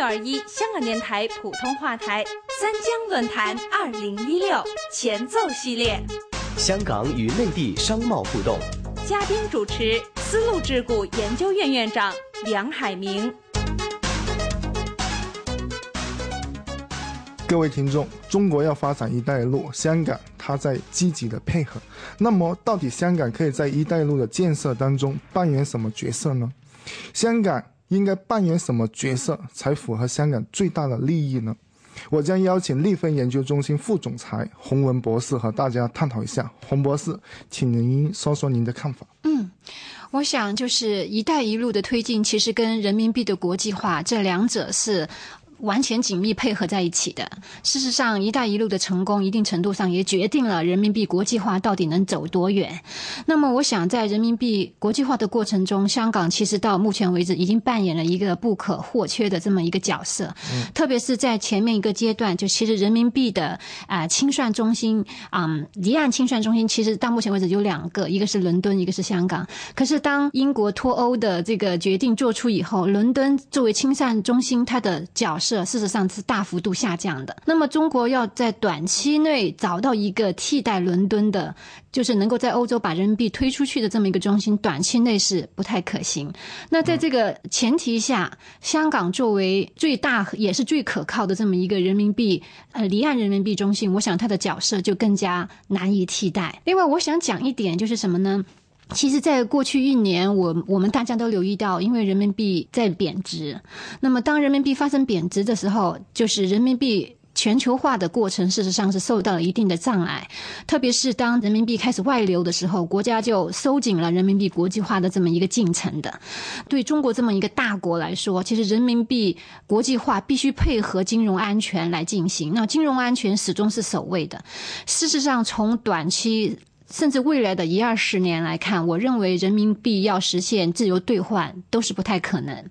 六二一香港电台普通话台三江论坛二零一六前奏系列，香港与内地商贸互动，嘉宾主持丝路智库研究院院长梁海明。各位听众，中国要发展“一带一路”，香港它在积极的配合。那么，到底香港可以在“一带一路”的建设当中扮演什么角色呢？香港应该扮演什么角色才符合香港最大的利益呢？我将邀请立分研究中心副总裁洪文博士和大家探讨一下。洪博士，请您说说您的看法。嗯，我想就是“一带一路”的推进，其实跟人民币的国际化这两者是。完全紧密配合在一起的。事实上，“一带一路”的成功，一定程度上也决定了人民币国际化到底能走多远。那么，我想在人民币国际化的过程中，香港其实到目前为止已经扮演了一个不可或缺的这么一个角色。嗯，特别是在前面一个阶段，就其实人民币的啊清算中心啊离岸清算中心，其实到目前为止有两个，一个是伦敦，一个是香港。可是当英国脱欧的这个决定做出以后，伦敦作为清算中心，它的角色。事实上是大幅度下降的。那么，中国要在短期内找到一个替代伦敦的，就是能够在欧洲把人民币推出去的这么一个中心，短期内是不太可行。那在这个前提下，香港作为最大也是最可靠的这么一个人民币呃离岸人民币中心，我想它的角色就更加难以替代。另外，我想讲一点就是什么呢？其实，在过去一年，我我们大家都留意到，因为人民币在贬值。那么，当人民币发生贬值的时候，就是人民币全球化的过程，事实上是受到了一定的障碍。特别是当人民币开始外流的时候，国家就收紧了人民币国际化的这么一个进程的。对中国这么一个大国来说，其实人民币国际化必须配合金融安全来进行。那金融安全始终是首位的。事实上，从短期。甚至未来的一二十年来看，我认为人民币要实现自由兑换都是不太可能，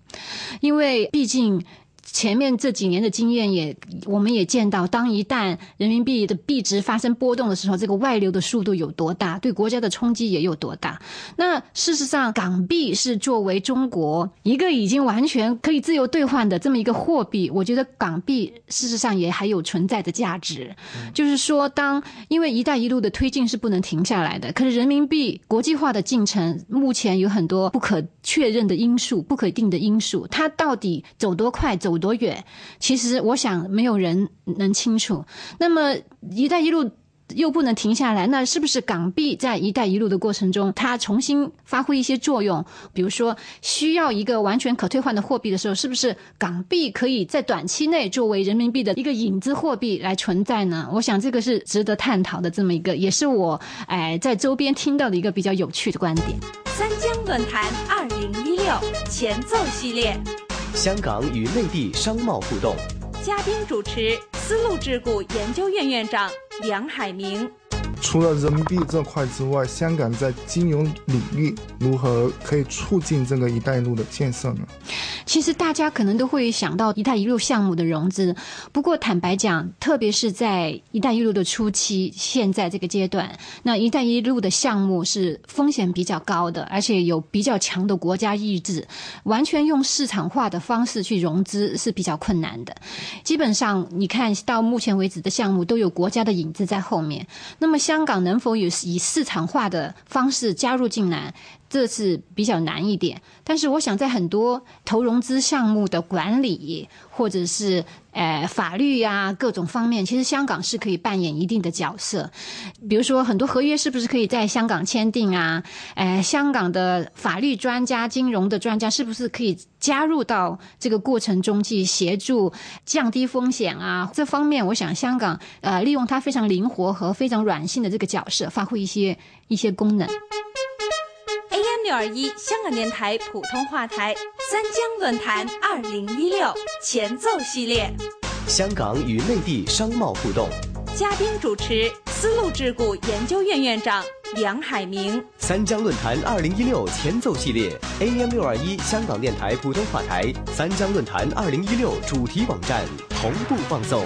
因为毕竟。前面这几年的经验也，我们也见到，当一旦人民币的币值发生波动的时候，这个外流的速度有多大，对国家的冲击也有多大。那事实上，港币是作为中国一个已经完全可以自由兑换的这么一个货币，我觉得港币事实上也还有存在的价值。就是说，当因为“一带一路”的推进是不能停下来的，可是人民币国际化的进程目前有很多不可确认的因素、不可定的因素，它到底走多快走？多远？其实我想没有人能清楚。那么“一带一路”又不能停下来，那是不是港币在“一带一路”的过程中，它重新发挥一些作用？比如说，需要一个完全可兑换的货币的时候，是不是港币可以在短期内作为人民币的一个影子货币来存在呢？我想这个是值得探讨的，这么一个也是我哎在周边听到的一个比较有趣的观点。三江论坛二零一六前奏系列。香港与内地商贸互动，嘉宾主持丝路智库研究院院长梁海明。除了人民币这块之外，香港在金融领域如何可以促进这个“一带一路”的建设呢？其实大家可能都会想到“一带一路”项目的融资，不过坦白讲，特别是在“一带一路”的初期，现在这个阶段，那“一带一路”的项目是风险比较高的，而且有比较强的国家意志，完全用市场化的方式去融资是比较困难的。基本上，你看到目前为止的项目都有国家的影子在后面，那么香港能否有以市场化的方式加入进来？这是比较难一点，但是我想在很多投融资项目的管理或者是呃法律呀各种方面，其实香港是可以扮演一定的角色。比如说很多合约是不是可以在香港签订啊？呃，香港的法律专家、金融的专家是不是可以加入到这个过程中去协助降低风险啊？这方面，我想香港呃利用它非常灵活和非常软性的这个角色，发挥一些一些功能。六二一香港电台普通话台三江论坛二零一六前奏系列，香港与内地商贸互动，嘉宾主持丝路智库研究院院长梁海明。三江论坛二零一六前奏系列，AM 六二一香港电台普通话台三江论坛二零一六主题网站同步放送。